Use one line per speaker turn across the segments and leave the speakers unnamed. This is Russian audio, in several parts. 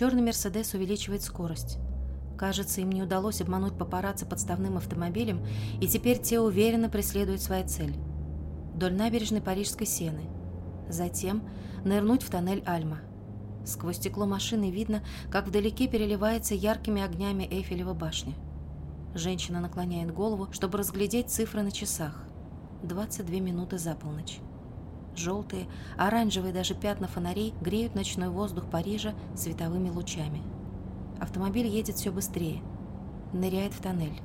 Черный «Мерседес» увеличивает скорость. Кажется, им не удалось обмануть папарацци подставным автомобилем, и теперь те уверенно преследуют свою цель. Вдоль набережной Парижской Сены. Затем нырнуть в тоннель Альма. Сквозь стекло машины видно, как вдалеке переливается яркими огнями Эйфелева башня. Женщина наклоняет голову, чтобы разглядеть цифры на часах. 22 минуты за полночь. Желтые, оранжевые даже пятна фонарей греют ночной воздух Парижа световыми лучами. Автомобиль едет все быстрее. Ныряет в тоннель.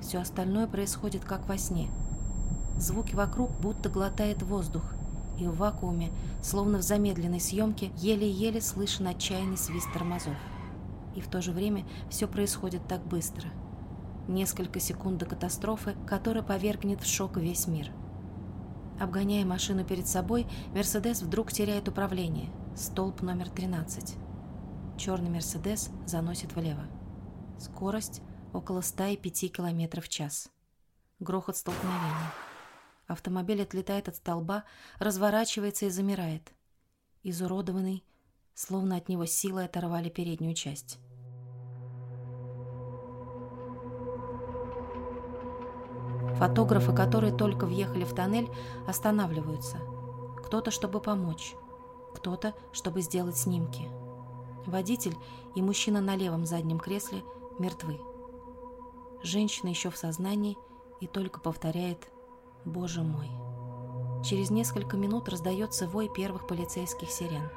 Все остальное происходит как во сне. Звуки вокруг будто глотает воздух, и в вакууме, словно в замедленной съемке, еле-еле слышен отчаянный свист тормозов. И в то же время все происходит так быстро. Несколько секунд до катастрофы, которая повергнет в шок весь мир. Обгоняя машину перед собой, Мерседес вдруг теряет управление. Столб номер 13. Черный Мерседес заносит влево. Скорость около 105 км в час. Грохот столкновения. Автомобиль отлетает от столба, разворачивается и замирает. Изуродованный, словно от него силой оторвали переднюю часть. Фотографы, которые только въехали в тоннель, останавливаются. Кто-то, чтобы помочь, кто-то, чтобы сделать снимки. Водитель и мужчина на левом заднем кресле мертвы. Женщина еще в сознании и только повторяет «Боже мой». Через несколько минут раздается вой первых полицейских сирен.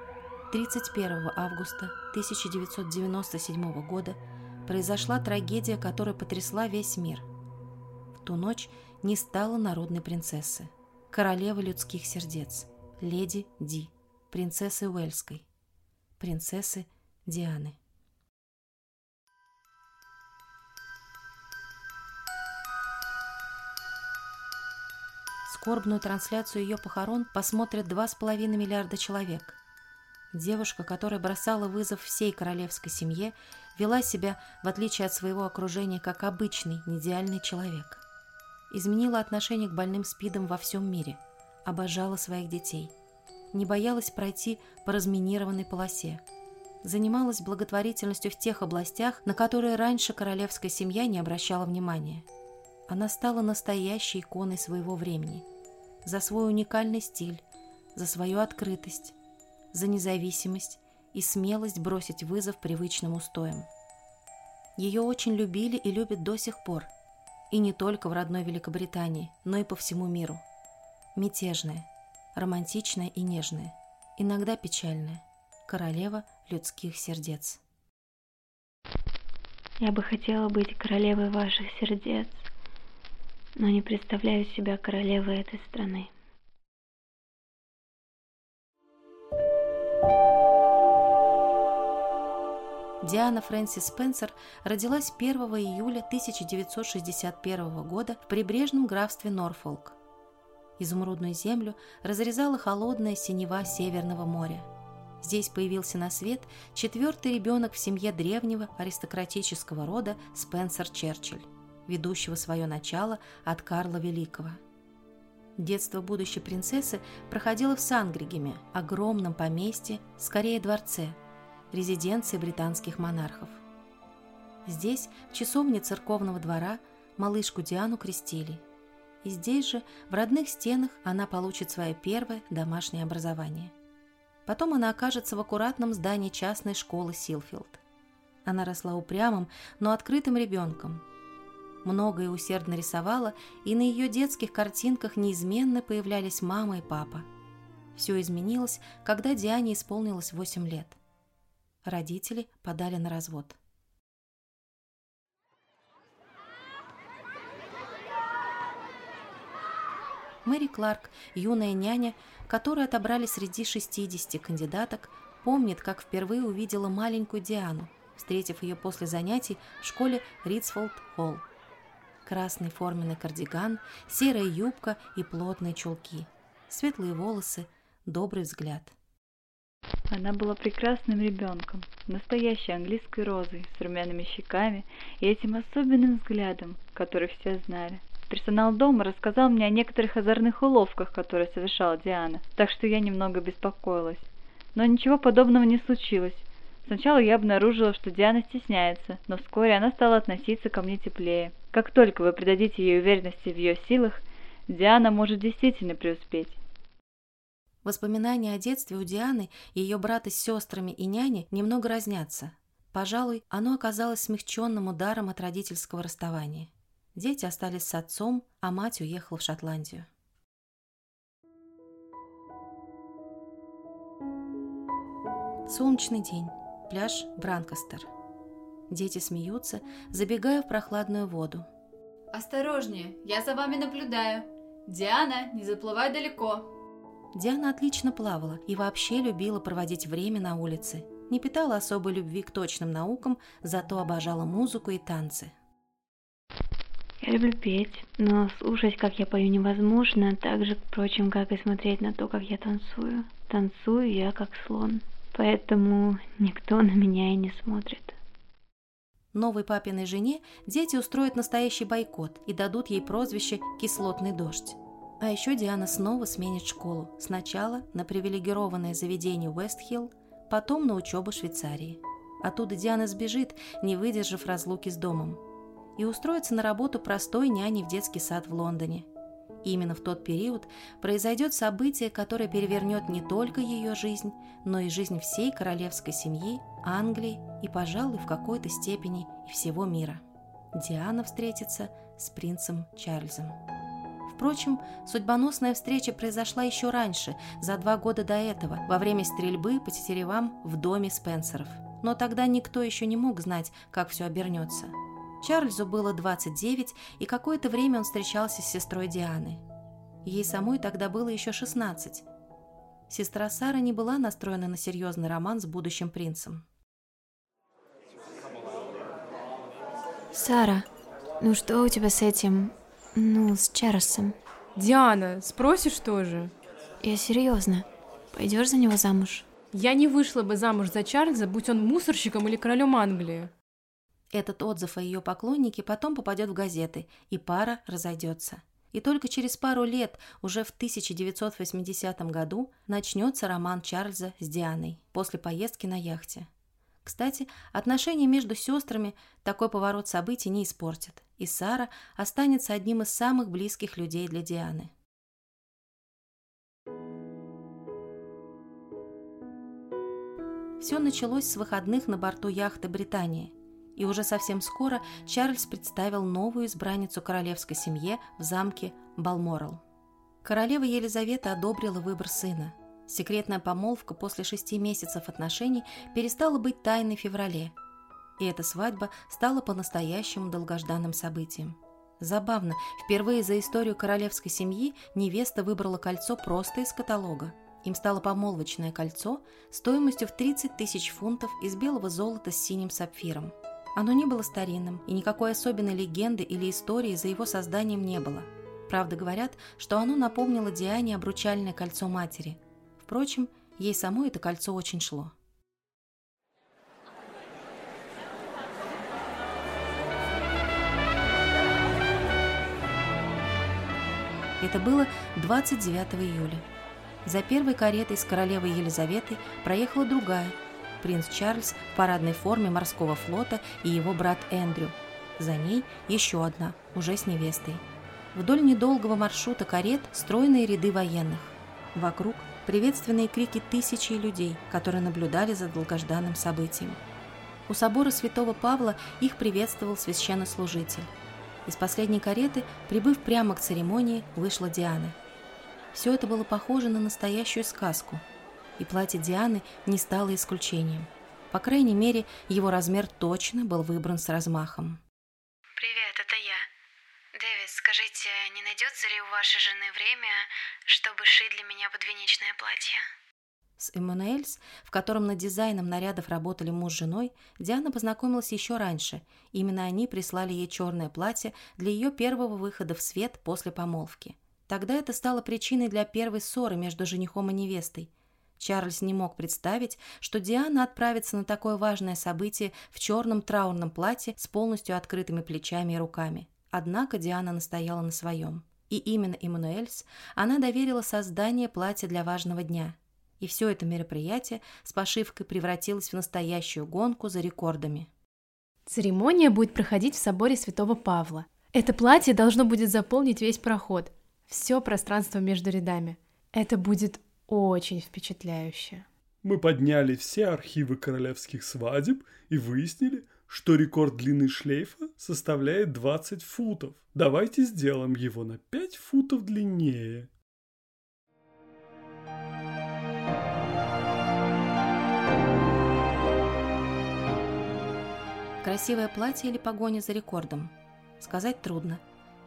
31 августа 1997 года произошла трагедия, которая потрясла весь мир – ту ночь не стало народной принцессы, королевы людских сердец, леди Ди, принцессы Уэльской, принцессы Дианы. Скорбную трансляцию ее похорон посмотрят 2,5 миллиарда человек. Девушка, которая бросала вызов всей королевской семье, вела себя, в отличие от своего окружения, как обычный, неидеальный человек изменила отношение к больным СПИДом во всем мире, обожала своих детей, не боялась пройти по разминированной полосе, занималась благотворительностью в тех областях, на которые раньше королевская семья не обращала внимания. Она стала настоящей иконой своего времени, за свой уникальный стиль, за свою открытость, за независимость и смелость бросить вызов привычным устоям. Ее очень любили и любят до сих пор – и не только в родной Великобритании, но и по всему миру. Мятежная, романтичная и нежная, иногда печальная, королева людских сердец.
Я бы хотела быть королевой ваших сердец, но не представляю себя королевой этой страны.
Диана Фрэнсис Спенсер родилась 1 июля 1961 года в прибрежном графстве Норфолк. Изумрудную землю разрезала холодная синева Северного моря. Здесь появился на свет четвертый ребенок в семье древнего аристократического рода Спенсер Черчилль, ведущего свое начало от Карла Великого. Детство будущей принцессы проходило в Сангригеме, огромном поместье, скорее дворце – резиденции британских монархов. Здесь, в часовне церковного двора, малышку Диану крестили. И здесь же, в родных стенах, она получит свое первое домашнее образование. Потом она окажется в аккуратном здании частной школы Силфилд. Она росла упрямым, но открытым ребенком. Много и усердно рисовала, и на ее детских картинках неизменно появлялись мама и папа. Все изменилось, когда Диане исполнилось 8 лет. Родители подали на развод. Мэри Кларк, юная няня, которую отобрали среди 60 кандидаток, помнит, как впервые увидела маленькую Диану, встретив ее после занятий в школе Ритсфолд-Холл. Красный форменный кардиган, серая юбка и плотные чулки, светлые волосы, добрый взгляд –
она была прекрасным ребенком, настоящей английской розой, с румяными щеками и этим особенным взглядом, который все знали. Персонал дома рассказал мне о некоторых озорных уловках, которые совершала Диана, так что я немного беспокоилась. Но ничего подобного не случилось. Сначала я обнаружила, что Диана стесняется, но вскоре она стала относиться ко мне теплее. Как только вы придадите ей уверенности в ее силах, Диана может действительно преуспеть.
Воспоминания о детстве у Дианы, ее брата с сестрами и няни немного разнятся. Пожалуй, оно оказалось смягченным ударом от родительского расставания. Дети остались с отцом, а мать уехала в Шотландию. Солнечный день. Пляж Бранкастер. Дети смеются, забегая в прохладную воду.
«Осторожнее, я за вами наблюдаю. Диана, не заплывай далеко».
Диана отлично плавала и вообще любила проводить время на улице. Не питала особой любви к точным наукам, зато обожала музыку и танцы.
Я люблю петь, но слушать, как я пою, невозможно, так же, впрочем, как и смотреть на то, как я танцую. Танцую я как слон поэтому никто на меня и не смотрит.
Новой папиной жене дети устроят настоящий бойкот и дадут ей прозвище «кислотный дождь». А еще Диана снова сменит школу. Сначала на привилегированное заведение Уэстхилл, потом на учебу в Швейцарии. Оттуда Диана сбежит, не выдержав разлуки с домом. И устроится на работу простой няней в детский сад в Лондоне. И именно в тот период произойдет событие, которое перевернет не только ее жизнь, но и жизнь всей королевской семьи, Англии и, пожалуй, в какой-то степени и всего мира. Диана встретится с принцем Чарльзом. Впрочем, судьбоносная встреча произошла еще раньше, за два года до этого, во время стрельбы по тетеревам в доме Спенсеров. Но тогда никто еще не мог знать, как все обернется – Чарльзу было 29, и какое-то время он встречался с сестрой Дианы. Ей самой тогда было еще 16. Сестра Сара не была настроена на серьезный роман с будущим принцем.
Сара, ну что у тебя с этим, ну, с Чарльзом?
Диана, спросишь тоже?
Я серьезно. Пойдешь за него замуж?
Я не вышла бы замуж за Чарльза, будь он мусорщиком или королем Англии.
Этот отзыв о ее поклоннике потом попадет в газеты, и пара разойдется. И только через пару лет, уже в 1980 году, начнется роман Чарльза с Дианой после поездки на яхте. Кстати, отношения между сестрами такой поворот событий не испортит, и Сара останется одним из самых близких людей для Дианы. Все началось с выходных на борту яхты «Британия», и уже совсем скоро Чарльз представил новую избранницу королевской семье в замке Балморал. Королева Елизавета одобрила выбор сына. Секретная помолвка после шести месяцев отношений перестала быть тайной в феврале, и эта свадьба стала по-настоящему долгожданным событием. Забавно, впервые за историю королевской семьи невеста выбрала кольцо просто из каталога. Им стало помолвочное кольцо стоимостью в 30 тысяч фунтов из белого золота с синим сапфиром – оно не было старинным, и никакой особенной легенды или истории за его созданием не было. Правда, говорят, что оно напомнило Диане обручальное кольцо матери. Впрочем, ей самой это кольцо очень шло. Это было 29 июля. За первой каретой с королевой Елизаветой проехала другая, принц Чарльз в парадной форме морского флота и его брат Эндрю. За ней еще одна, уже с невестой. Вдоль недолгого маршрута карет стройные ряды военных. Вокруг приветственные крики тысячи людей, которые наблюдали за долгожданным событием. У собора святого Павла их приветствовал священнослужитель. Из последней кареты, прибыв прямо к церемонии, вышла Диана. Все это было похоже на настоящую сказку – и платье Дианы не стало исключением. По крайней мере, его размер точно был выбран с размахом.
«Привет, это я. Дэвид, скажите, не найдется ли у вашей жены время, чтобы шить для меня подвенечное платье?»
С Эммануэльс, в котором над дизайном нарядов работали муж с женой, Диана познакомилась еще раньше. Именно они прислали ей черное платье для ее первого выхода в свет после помолвки. Тогда это стало причиной для первой ссоры между женихом и невестой – Чарльз не мог представить, что Диана отправится на такое важное событие в черном траурном платье с полностью открытыми плечами и руками. Однако Диана настояла на своем. И именно Эммануэльс она доверила создание платья для важного дня. И все это мероприятие с пошивкой превратилось в настоящую гонку за рекордами.
Церемония будет проходить в соборе Святого Павла. Это платье должно будет заполнить весь проход, все пространство между рядами. Это будет очень впечатляюще.
Мы подняли все архивы королевских свадеб и выяснили, что рекорд длины шлейфа составляет 20 футов. Давайте сделаем его на 5 футов длиннее.
Красивое платье или погоня за рекордом? Сказать трудно.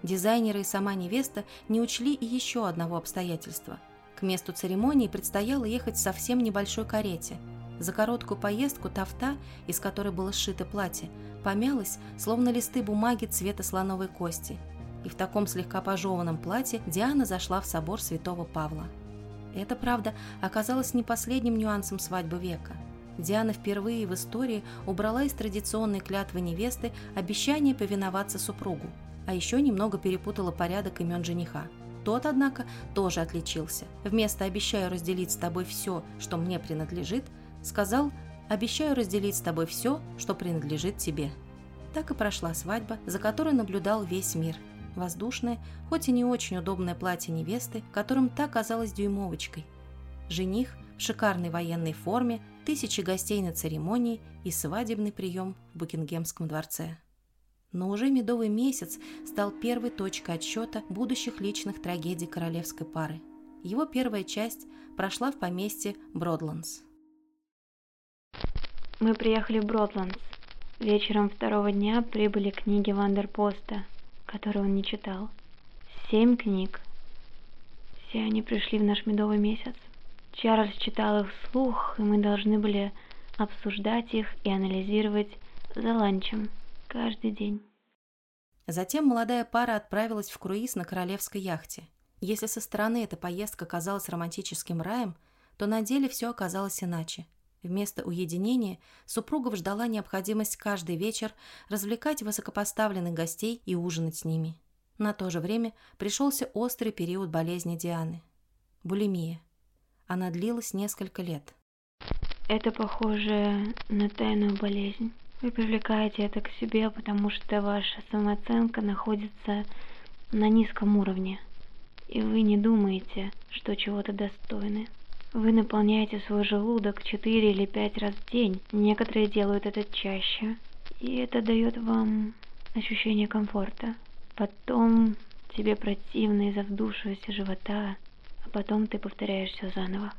Дизайнеры и сама невеста не учли и еще одного обстоятельства. К месту церемонии предстояло ехать в совсем небольшой карете. За короткую поездку тафта, из которой было сшито платье, помялась, словно листы бумаги цвета слоновой кости. И в таком слегка пожеванном платье Диана зашла в собор святого Павла. Это, правда, оказалось не последним нюансом свадьбы века – Диана впервые в истории убрала из традиционной клятвы невесты обещание повиноваться супругу, а еще немного перепутала порядок имен жениха. Тот, однако, тоже отличился. Вместо «обещаю разделить с тобой все, что мне принадлежит», сказал «обещаю разделить с тобой все, что принадлежит тебе». Так и прошла свадьба, за которой наблюдал весь мир. Воздушное, хоть и не очень удобное платье невесты, которым та казалась дюймовочкой. Жених в шикарной военной форме, тысячи гостей на церемонии и свадебный прием в Букингемском дворце. Но уже медовый месяц стал первой точкой отсчета будущих личных трагедий королевской пары. Его первая часть прошла в поместье Бродландс.
Мы приехали в Бродландс. Вечером второго дня прибыли книги Вандерпоста, которые он не читал. Семь книг. Все они пришли в наш медовый месяц. Чарльз читал их вслух, и мы должны были обсуждать их и анализировать за ланчем каждый день.
Затем молодая пара отправилась в круиз на королевской яхте. Если со стороны эта поездка казалась романтическим раем, то на деле все оказалось иначе. Вместо уединения супругов ждала необходимость каждый вечер развлекать высокопоставленных гостей и ужинать с ними. На то же время пришелся острый период болезни Дианы – булимия – она длилась несколько лет.
Это похоже на тайную болезнь. Вы привлекаете это к себе, потому что ваша самооценка находится на низком уровне, и вы не думаете, что чего-то достойны. Вы наполняете свой желудок четыре или пять раз в день. Некоторые делают это чаще, и это дает вам ощущение комфорта. Потом тебе противно из-за вдувшегося живота, потом ты повторяешь все заново.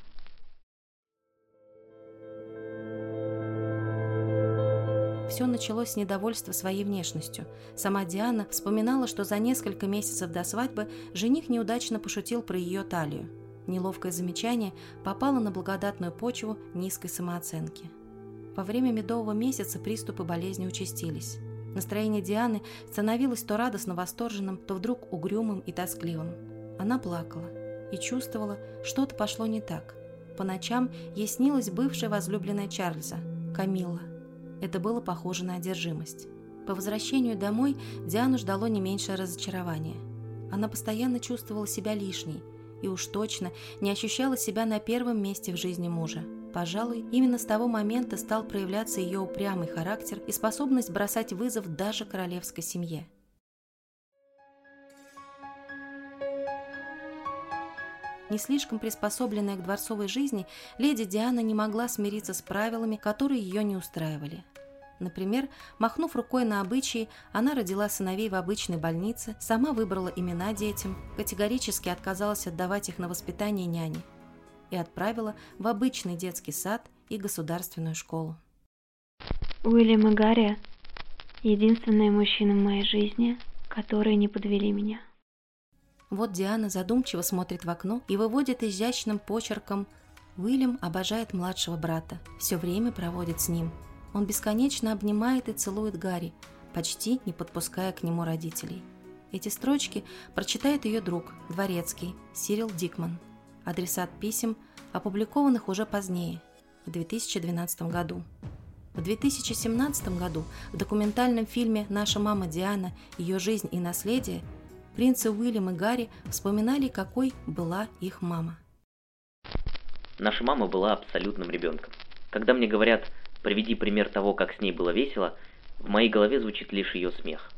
Все началось с недовольства своей внешностью. Сама Диана вспоминала, что за несколько месяцев до свадьбы жених неудачно пошутил про ее талию. Неловкое замечание попало на благодатную почву низкой самооценки. Во время медового месяца приступы болезни участились. Настроение Дианы становилось то радостно восторженным, то вдруг угрюмым и тоскливым. Она плакала и чувствовала, что-то пошло не так. По ночам ей снилась бывшая возлюбленная Чарльза, Камилла. Это было похоже на одержимость. По возвращению домой Диану ждало не меньшее разочарование. Она постоянно чувствовала себя лишней и уж точно не ощущала себя на первом месте в жизни мужа. Пожалуй, именно с того момента стал проявляться ее упрямый характер и способность бросать вызов даже королевской семье. Не слишком приспособленная к дворцовой жизни, леди Диана не могла смириться с правилами, которые ее не устраивали. Например, махнув рукой на обычаи, она родила сыновей в обычной больнице, сама выбрала имена детям, категорически отказалась отдавать их на воспитание няни и отправила в обычный детский сад и государственную школу.
Уильям и Гарри – единственные мужчины в моей жизни, которые не подвели меня.
Вот Диана задумчиво смотрит в окно и выводит изящным почерком «Уильям обожает младшего брата, все время проводит с ним. Он бесконечно обнимает и целует Гарри, почти не подпуская к нему родителей». Эти строчки прочитает ее друг, дворецкий, Сирил Дикман. Адресат писем, опубликованных уже позднее, в 2012 году. В 2017 году в документальном фильме «Наша мама Диана. Ее жизнь и наследие» принцы Уильям и Гарри вспоминали, какой была их мама.
Наша мама была абсолютным ребенком. Когда мне говорят «приведи пример того, как с ней было весело», в моей голове звучит лишь ее смех.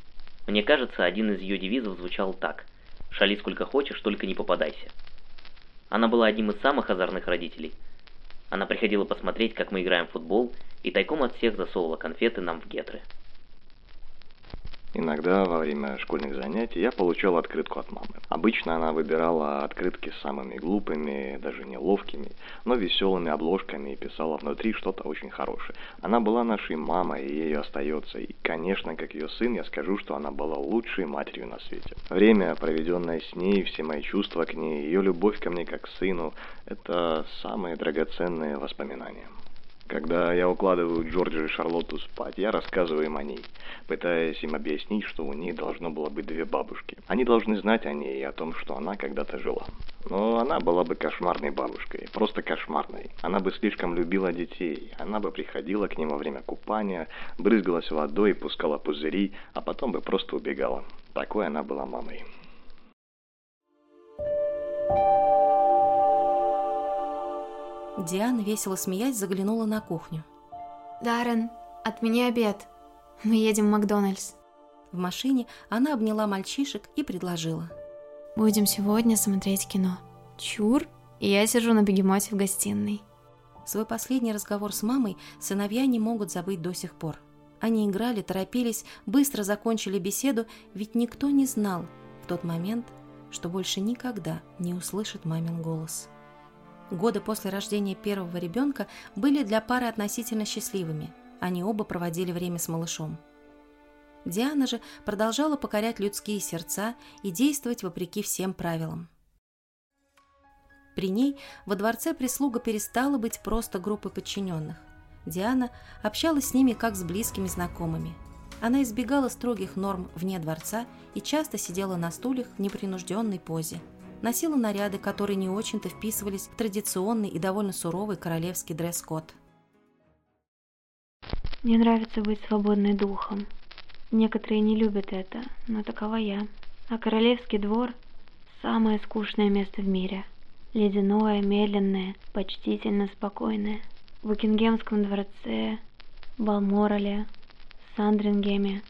Мне кажется, один из ее девизов звучал так «Шали сколько хочешь, только не попадайся». Она была одним из самых озорных родителей. Она приходила посмотреть, как мы играем в футбол, и тайком от всех засовывала конфеты нам в гетры.
Иногда во время школьных занятий я получал открытку от мамы. Обычно она выбирала открытки с самыми глупыми, даже неловкими, но веселыми обложками и писала внутри что-то очень хорошее. Она была нашей мамой, и ею остается. И, конечно, как ее сын, я скажу, что она была лучшей матерью на свете. Время, проведенное с ней, все мои чувства к ней, ее любовь ко мне как к сыну, это самые драгоценные воспоминания. Когда я укладываю Джорджа и Шарлотту спать, я рассказываю им о ней, пытаясь им объяснить, что у ней должно было быть две бабушки. Они должны знать о ней и о том, что она когда-то жила. Но она была бы кошмарной бабушкой, просто кошмарной. Она бы слишком любила детей, она бы приходила к ним во время купания, брызгалась водой, пускала пузыри, а потом бы просто убегала. Такой она была мамой.
Диана, весело смеясь, заглянула на кухню.
Даррен, отмени обед. Мы едем в Макдональдс.
В машине она обняла мальчишек и предложила.
Будем сегодня смотреть кино. Чур, и я сижу на бегемоте в гостиной.
Свой последний разговор с мамой сыновья не могут забыть до сих пор. Они играли, торопились, быстро закончили беседу, ведь никто не знал в тот момент, что больше никогда не услышит мамин голос. Годы после рождения первого ребенка были для пары относительно счастливыми. Они оба проводили время с малышом. Диана же продолжала покорять людские сердца и действовать вопреки всем правилам. При ней во дворце прислуга перестала быть просто группой подчиненных. Диана общалась с ними как с близкими знакомыми. Она избегала строгих норм вне дворца и часто сидела на стульях в непринужденной позе – носила наряды, которые не очень-то вписывались в традиционный и довольно суровый королевский дресс-код.
Мне нравится быть свободной духом. Некоторые не любят это, но такова я. А королевский двор – самое скучное место в мире. Ледяное, медленное, почтительно спокойное. В Букингемском дворце, Балморале, Сандрингеме,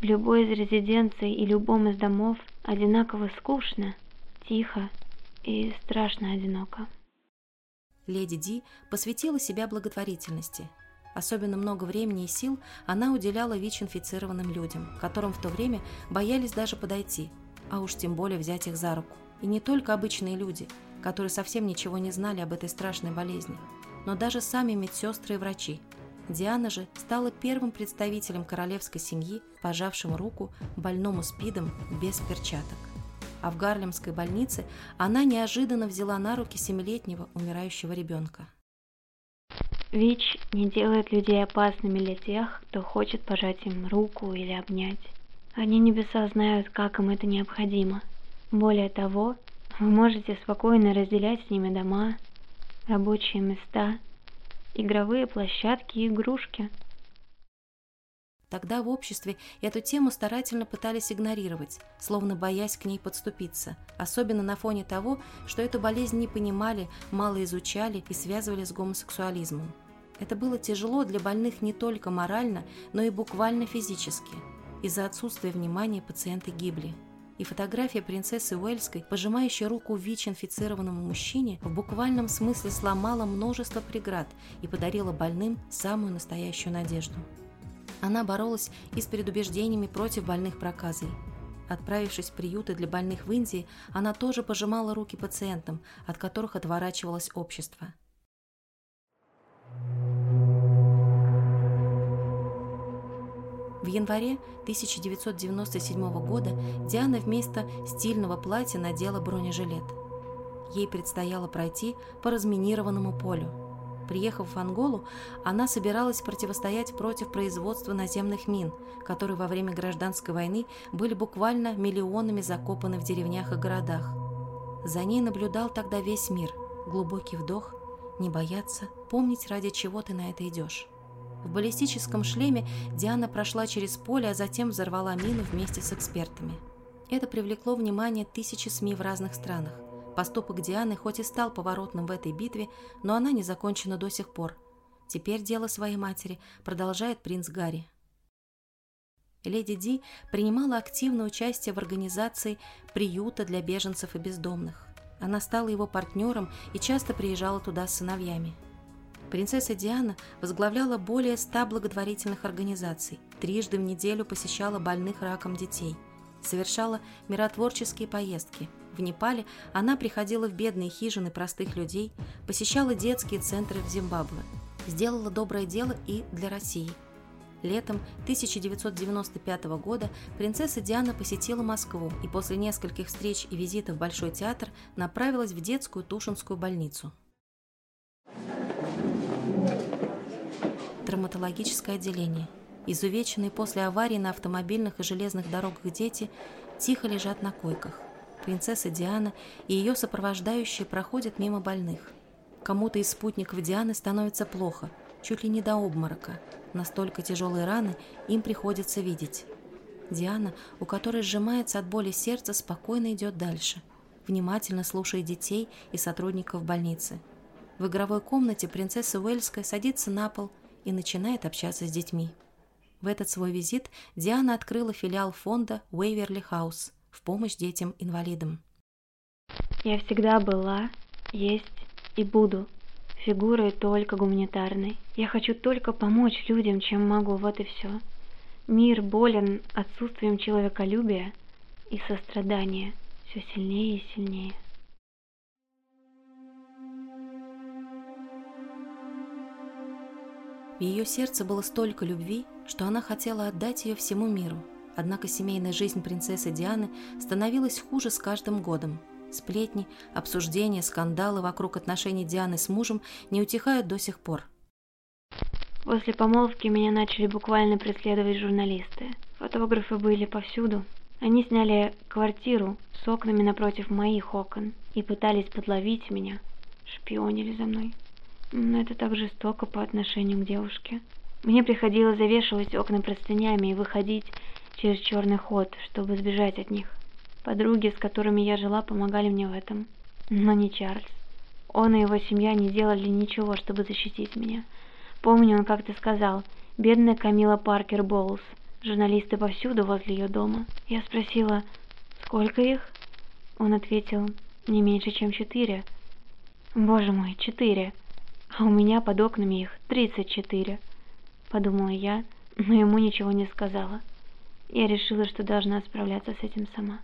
в любой из резиденций и любом из домов одинаково скучно – тихо и страшно одиноко.
Леди Ди посвятила себя благотворительности. Особенно много времени и сил она уделяла ВИЧ-инфицированным людям, которым в то время боялись даже подойти, а уж тем более взять их за руку. И не только обычные люди, которые совсем ничего не знали об этой страшной болезни, но даже сами медсестры и врачи. Диана же стала первым представителем королевской семьи, пожавшим руку больному СПИДом без перчаток а в Гарлемской больнице она неожиданно взяла на руки семилетнего умирающего ребенка.
ВИЧ не делает людей опасными для тех, кто хочет пожать им руку или обнять. Они небеса знают, как им это необходимо. Более того, вы можете спокойно разделять с ними дома, рабочие места, игровые площадки и игрушки –
Тогда в обществе эту тему старательно пытались игнорировать, словно боясь к ней подступиться, особенно на фоне того, что эту болезнь не понимали, мало изучали и связывали с гомосексуализмом. Это было тяжело для больных не только морально, но и буквально физически. Из-за отсутствия внимания пациенты гибли. И фотография принцессы Уэльской, пожимающей руку ВИЧ-инфицированному мужчине, в буквальном смысле сломала множество преград и подарила больным самую настоящую надежду. Она боролась и с предубеждениями против больных проказой. Отправившись в приюты для больных в Индии, она тоже пожимала руки пациентам, от которых отворачивалось общество. В январе 1997 года Диана вместо стильного платья надела бронежилет. Ей предстояло пройти по разминированному полю – Приехав в Анголу, она собиралась противостоять против производства наземных мин, которые во время гражданской войны были буквально миллионами закопаны в деревнях и городах. За ней наблюдал тогда весь мир. Глубокий вдох, не бояться, помнить, ради чего ты на это идешь. В баллистическом шлеме Диана прошла через поле, а затем взорвала мину вместе с экспертами. Это привлекло внимание тысячи СМИ в разных странах. Поступок Дианы хоть и стал поворотным в этой битве, но она не закончена до сих пор. Теперь дело своей матери продолжает принц Гарри. Леди Ди принимала активное участие в организации приюта для беженцев и бездомных. Она стала его партнером и часто приезжала туда с сыновьями. Принцесса Диана возглавляла более ста благотворительных организаций, трижды в неделю посещала больных раком детей, совершала миротворческие поездки. В Непале она приходила в бедные хижины простых людей, посещала детские центры в Зимбабве, сделала доброе дело и для России. Летом 1995 года принцесса Диана посетила Москву и после нескольких встреч и визитов в Большой театр направилась в детскую Тушинскую больницу. Травматологическое отделение. Изувеченные после аварии на автомобильных и железных дорогах дети тихо лежат на койках. Принцесса Диана и ее сопровождающие проходят мимо больных. Кому-то из спутников Дианы становится плохо, чуть ли не до обморока. Настолько тяжелые раны им приходится видеть. Диана, у которой сжимается от боли сердце, спокойно идет дальше, внимательно слушая детей и сотрудников больницы. В игровой комнате принцесса Уэльская садится на пол и начинает общаться с детьми. В этот свой визит Диана открыла филиал фонда Уэйверли Хаус в помощь детям-инвалидам.
Я всегда была, есть и буду фигурой только гуманитарной. Я хочу только помочь людям, чем могу, вот и все. Мир болен отсутствием человеколюбия и сострадания все сильнее и сильнее.
В ее сердце было столько любви, что она хотела отдать ее всему миру. Однако семейная жизнь принцессы Дианы становилась хуже с каждым годом. Сплетни, обсуждения, скандалы вокруг отношений Дианы с мужем не утихают до сих пор.
После помолвки меня начали буквально преследовать журналисты. Фотографы были повсюду. Они сняли квартиру с окнами напротив моих окон и пытались подловить меня, шпионили за мной. Но это так жестоко по отношению к девушке. Мне приходилось завешивать окна простынями и выходить через черный ход, чтобы сбежать от них. Подруги, с которыми я жила, помогали мне в этом. Но не Чарльз. Он и его семья не делали ничего, чтобы защитить меня. Помню, он как-то сказал, бедная Камила Паркер Боулс, журналисты повсюду возле ее дома. Я спросила, сколько их? Он ответил, не меньше, чем четыре. Боже мой, четыре. А у меня под окнами их тридцать четыре. Подумала я, но ему ничего не сказала. Я решила, что должна справляться с этим сама.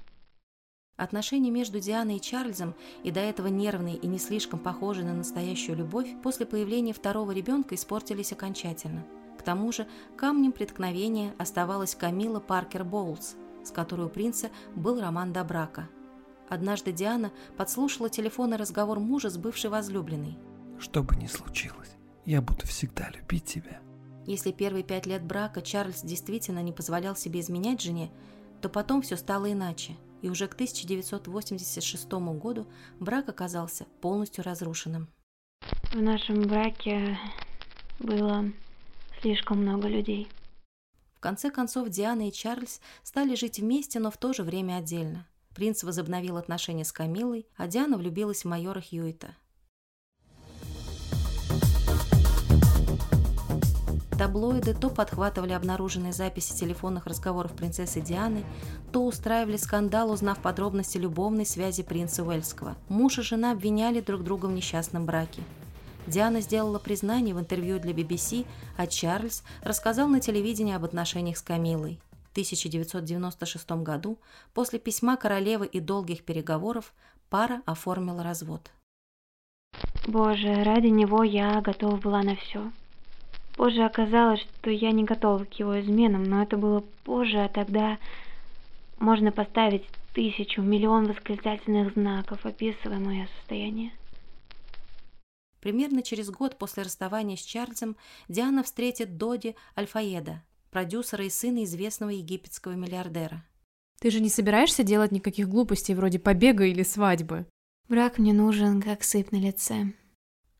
Отношения между Дианой и Чарльзом, и до этого нервные и не слишком похожие на настоящую любовь, после появления второго ребенка испортились окончательно. К тому же камнем преткновения оставалась Камила Паркер Боулс, с которой у принца был роман до брака. Однажды Диана подслушала телефонный разговор мужа с бывшей возлюбленной.
«Что бы ни случилось, я буду всегда любить тебя».
Если первые пять лет брака Чарльз действительно не позволял себе изменять жене, то потом все стало иначе – и уже к 1986 году брак оказался полностью разрушенным.
В нашем браке было слишком много людей.
В конце концов, Диана и Чарльз стали жить вместе, но в то же время отдельно. Принц возобновил отношения с Камилой, а Диана влюбилась в майора Хьюита – Таблоиды то подхватывали обнаруженные записи телефонных разговоров принцессы Дианы, то устраивали скандал, узнав подробности любовной связи принца Уэльского. Муж и жена обвиняли друг друга в несчастном браке. Диана сделала признание в интервью для BBC, а Чарльз рассказал на телевидении об отношениях с Камилой. В 1996 году, после письма королевы и долгих переговоров, пара оформила развод.
Боже, ради него я готова была на все. Позже оказалось, что я не готова к его изменам, но это было позже, а тогда можно поставить тысячу, миллион восклицательных знаков, описывая мое состояние.
Примерно через год после расставания с Чарльзом Диана встретит Доди Альфаеда, продюсера и сына известного египетского миллиардера.
Ты же не собираешься делать никаких глупостей вроде побега или свадьбы?
Брак мне нужен, как сыпь на лице.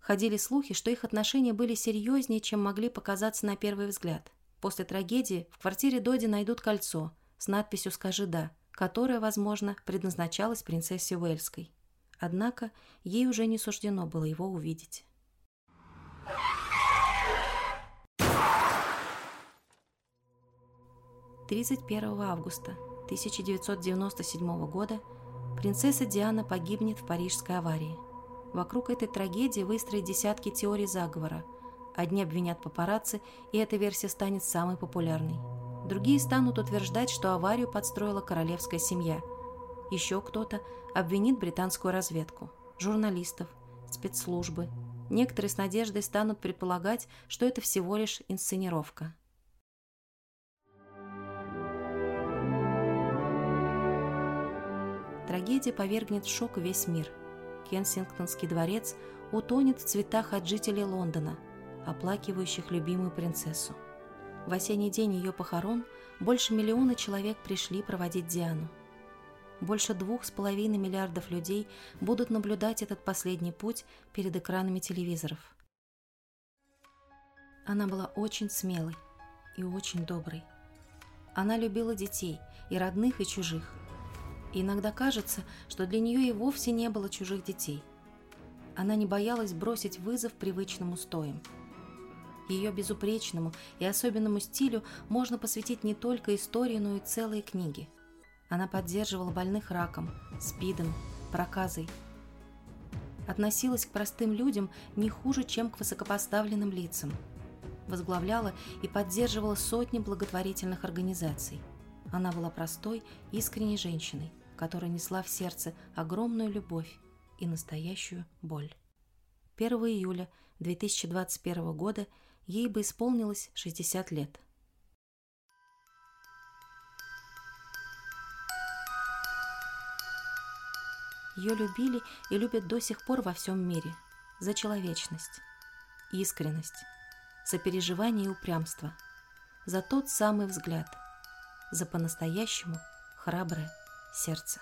Ходили слухи, что их отношения были серьезнее, чем могли показаться на первый взгляд. После трагедии в квартире Доди найдут кольцо с надписью «Скажи да», которое, возможно, предназначалось принцессе Уэльской. Однако ей уже не суждено было его увидеть. Тридцать первого августа 1997 года принцесса Диана погибнет в парижской аварии. Вокруг этой трагедии выстроят десятки теорий заговора. Одни обвинят папарацци, и эта версия станет самой популярной. Другие станут утверждать, что аварию подстроила королевская семья. Еще кто-то обвинит британскую разведку, журналистов, спецслужбы. Некоторые с надеждой станут предполагать, что это всего лишь инсценировка. Трагедия повергнет в шок весь мир. Кенсингтонский дворец утонет в цветах от жителей Лондона, оплакивающих любимую принцессу. В осенний день ее похорон больше миллиона человек пришли проводить Диану. Больше двух с половиной миллиардов людей будут наблюдать этот последний путь перед экранами телевизоров. Она была очень смелой и очень доброй. Она любила детей, и родных, и чужих – и иногда кажется, что для нее и вовсе не было чужих детей. Она не боялась бросить вызов привычным устоям. Ее безупречному и особенному стилю можно посвятить не только истории, но и целые книги. Она поддерживала больных раком, спидом, проказой. Относилась к простым людям не хуже, чем к высокопоставленным лицам. Возглавляла и поддерживала сотни благотворительных организаций. Она была простой, искренней женщиной – которая несла в сердце огромную любовь и настоящую боль. 1 июля 2021 года ей бы исполнилось 60 лет. Ее любили и любят до сих пор во всем мире за человечность, искренность, сопереживание и упрямство, за тот самый взгляд, за по-настоящему храброе сердце.